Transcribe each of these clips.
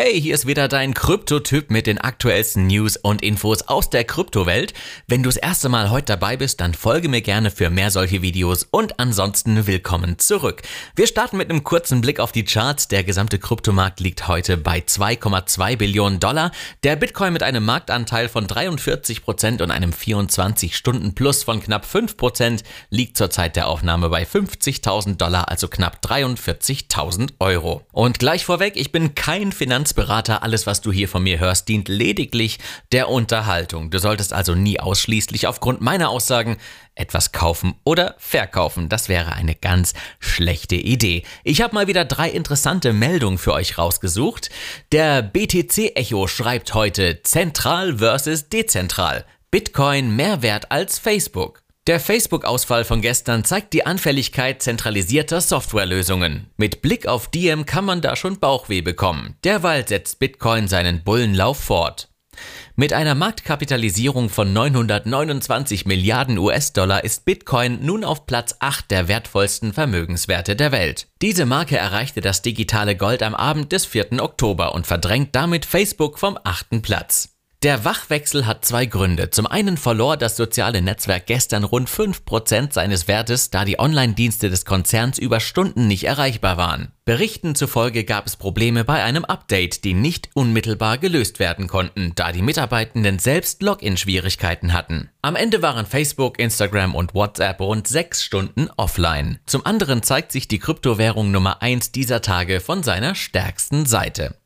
Hey, hier ist wieder dein Kryptotyp mit den aktuellsten News und Infos aus der Kryptowelt. Wenn du das erste Mal heute dabei bist, dann folge mir gerne für mehr solche Videos und ansonsten willkommen zurück. Wir starten mit einem kurzen Blick auf die Charts. Der gesamte Kryptomarkt liegt heute bei 2,2 Billionen Dollar. Der Bitcoin mit einem Marktanteil von 43 Prozent und einem 24-Stunden-Plus von knapp 5 Prozent liegt zur Zeit der Aufnahme bei 50.000 Dollar, also knapp 43.000 Euro. Und gleich vorweg, ich bin kein Finanz Finanzberater, alles was du hier von mir hörst, dient lediglich der Unterhaltung. Du solltest also nie ausschließlich aufgrund meiner Aussagen etwas kaufen oder verkaufen. Das wäre eine ganz schlechte Idee. Ich habe mal wieder drei interessante Meldungen für euch rausgesucht. Der BTC Echo schreibt heute zentral versus dezentral. Bitcoin mehr wert als Facebook. Der Facebook-Ausfall von gestern zeigt die Anfälligkeit zentralisierter Softwarelösungen. Mit Blick auf Diem kann man da schon Bauchweh bekommen. Derweil setzt Bitcoin seinen Bullenlauf fort. Mit einer Marktkapitalisierung von 929 Milliarden US-Dollar ist Bitcoin nun auf Platz 8 der wertvollsten Vermögenswerte der Welt. Diese Marke erreichte das digitale Gold am Abend des 4. Oktober und verdrängt damit Facebook vom 8. Platz. Der Wachwechsel hat zwei Gründe. Zum einen verlor das soziale Netzwerk gestern rund 5% seines Wertes, da die Online-Dienste des Konzerns über Stunden nicht erreichbar waren. Berichten zufolge gab es Probleme bei einem Update, die nicht unmittelbar gelöst werden konnten, da die Mitarbeitenden selbst Login-Schwierigkeiten hatten. Am Ende waren Facebook, Instagram und WhatsApp rund sechs Stunden offline. Zum anderen zeigt sich die Kryptowährung Nummer 1 dieser Tage von seiner stärksten Seite.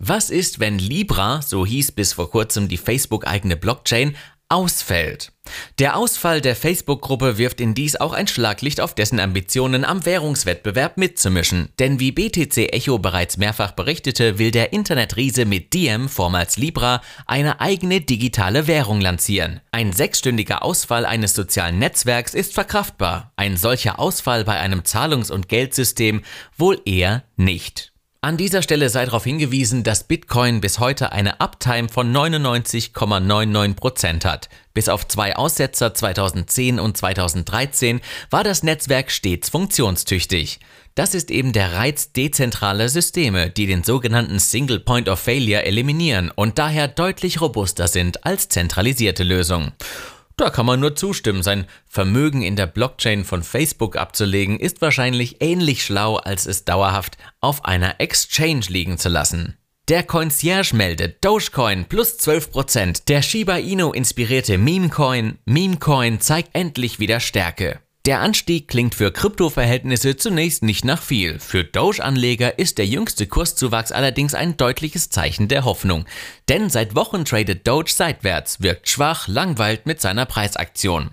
Was ist, wenn Libra, so hieß bis vor kurzem die Facebook-eigene Blockchain, ausfällt? Der Ausfall der Facebook-Gruppe wirft in dies auch ein Schlaglicht auf dessen Ambitionen am Währungswettbewerb mitzumischen. Denn wie BTC Echo bereits mehrfach berichtete, will der Internetriese mit Diem, vormals Libra, eine eigene digitale Währung lancieren. Ein sechsstündiger Ausfall eines sozialen Netzwerks ist verkraftbar. Ein solcher Ausfall bei einem Zahlungs- und Geldsystem wohl eher nicht. An dieser Stelle sei darauf hingewiesen, dass Bitcoin bis heute eine Uptime von 99,99% hat. Bis auf zwei Aussetzer 2010 und 2013 war das Netzwerk stets funktionstüchtig. Das ist eben der Reiz dezentraler Systeme, die den sogenannten Single Point of Failure eliminieren und daher deutlich robuster sind als zentralisierte Lösungen. Da kann man nur zustimmen. Sein Vermögen in der Blockchain von Facebook abzulegen, ist wahrscheinlich ähnlich schlau, als es dauerhaft auf einer Exchange liegen zu lassen. Der Concierge meldet Dogecoin plus 12%. Der Shiba Inu inspirierte Memecoin, Memecoin zeigt endlich wieder Stärke. Der Anstieg klingt für Kryptoverhältnisse zunächst nicht nach viel. Für Doge-Anleger ist der jüngste Kurszuwachs allerdings ein deutliches Zeichen der Hoffnung. Denn seit Wochen tradet Doge seitwärts, wirkt schwach, langweilt mit seiner Preisaktion.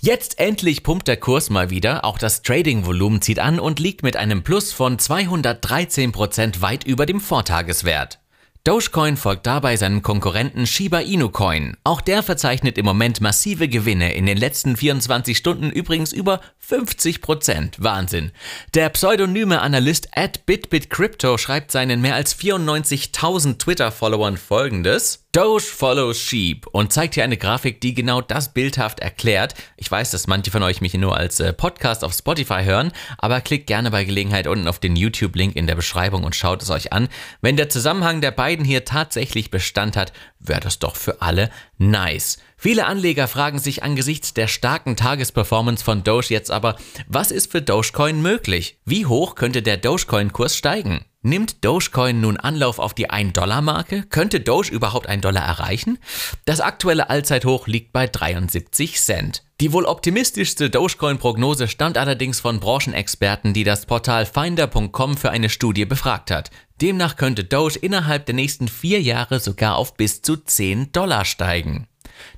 Jetzt endlich pumpt der Kurs mal wieder, auch das Trading-Volumen zieht an und liegt mit einem Plus von 213% weit über dem Vortageswert. Dogecoin folgt dabei seinem Konkurrenten Shiba Inu Coin. Auch der verzeichnet im Moment massive Gewinne, in den letzten 24 Stunden übrigens über 50% Wahnsinn. Der pseudonyme Analyst at BitBitCrypto schreibt seinen mehr als 94.000 Twitter-Followern folgendes. Doge follows Sheep und zeigt hier eine Grafik, die genau das bildhaft erklärt. Ich weiß, dass manche von euch mich nur als äh, Podcast auf Spotify hören, aber klickt gerne bei Gelegenheit unten auf den YouTube-Link in der Beschreibung und schaut es euch an. Wenn der Zusammenhang der beiden hier tatsächlich Bestand hat, wäre das doch für alle nice. Viele Anleger fragen sich angesichts der starken Tagesperformance von Doge jetzt aber, was ist für Dogecoin möglich? Wie hoch könnte der Dogecoin-Kurs steigen? Nimmt Dogecoin nun Anlauf auf die 1-Dollar-Marke? Könnte Doge überhaupt ein Dollar erreichen? Das aktuelle Allzeithoch liegt bei 73 Cent. Die wohl optimistischste Dogecoin-Prognose stammt allerdings von Branchenexperten, die das Portal Finder.com für eine Studie befragt hat. Demnach könnte Doge innerhalb der nächsten vier Jahre sogar auf bis zu 10 Dollar steigen.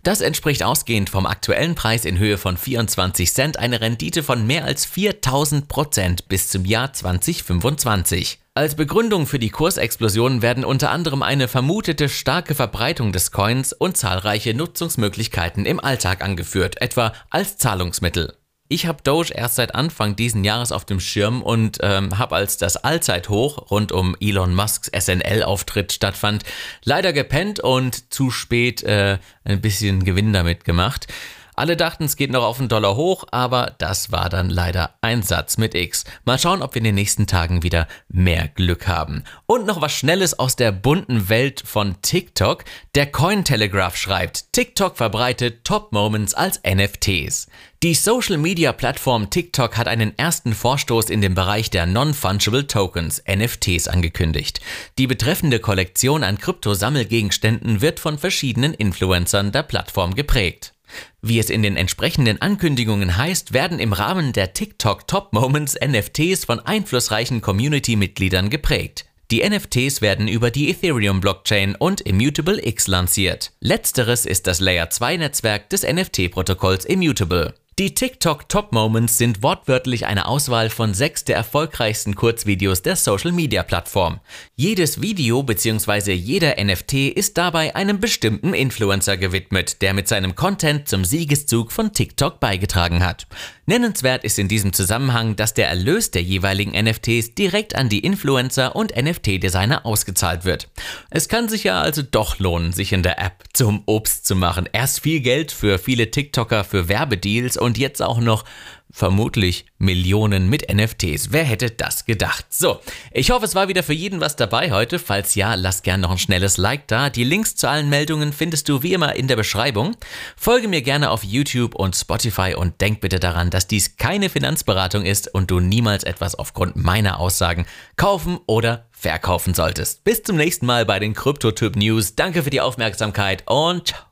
Das entspricht ausgehend vom aktuellen Preis in Höhe von 24 Cent eine Rendite von mehr als 4000 Prozent bis zum Jahr 2025. Als Begründung für die Kursexplosion werden unter anderem eine vermutete starke Verbreitung des Coins und zahlreiche Nutzungsmöglichkeiten im Alltag angeführt, etwa als Zahlungsmittel. Ich habe Doge erst seit Anfang diesen Jahres auf dem Schirm und ähm, habe, als das Allzeithoch rund um Elon Musks SNL-Auftritt stattfand, leider gepennt und zu spät äh, ein bisschen Gewinn damit gemacht. Alle dachten, es geht noch auf einen Dollar hoch, aber das war dann leider ein Satz mit X. Mal schauen, ob wir in den nächsten Tagen wieder mehr Glück haben. Und noch was Schnelles aus der bunten Welt von TikTok. Der Cointelegraph schreibt, TikTok verbreitet Top Moments als NFTs. Die Social-Media-Plattform TikTok hat einen ersten Vorstoß in dem Bereich der Non-Fungible Tokens, NFTs, angekündigt. Die betreffende Kollektion an Kryptosammelgegenständen wird von verschiedenen Influencern der Plattform geprägt. Wie es in den entsprechenden Ankündigungen heißt, werden im Rahmen der TikTok Top Moments NFTs von einflussreichen Community-Mitgliedern geprägt. Die NFTs werden über die Ethereum-Blockchain und Immutable X lanciert. Letzteres ist das Layer 2 Netzwerk des NFT-Protokolls Immutable. Die TikTok Top Moments sind wortwörtlich eine Auswahl von sechs der erfolgreichsten Kurzvideos der Social Media Plattform. Jedes Video bzw. jeder NFT ist dabei einem bestimmten Influencer gewidmet, der mit seinem Content zum Siegeszug von TikTok beigetragen hat. Nennenswert ist in diesem Zusammenhang, dass der Erlös der jeweiligen NFTs direkt an die Influencer und NFT-Designer ausgezahlt wird. Es kann sich ja also doch lohnen, sich in der App zum Obst zu machen. Erst viel Geld für viele TikToker für Werbedeals und jetzt auch noch vermutlich Millionen mit NFTs. Wer hätte das gedacht? So, ich hoffe, es war wieder für jeden was dabei heute. Falls ja, lasst gerne noch ein schnelles Like da. Die Links zu allen Meldungen findest du wie immer in der Beschreibung. Folge mir gerne auf YouTube und Spotify und denk bitte daran, dass dies keine Finanzberatung ist und du niemals etwas aufgrund meiner Aussagen kaufen oder verkaufen solltest. Bis zum nächsten Mal bei den Kryptotyp News. Danke für die Aufmerksamkeit und ciao.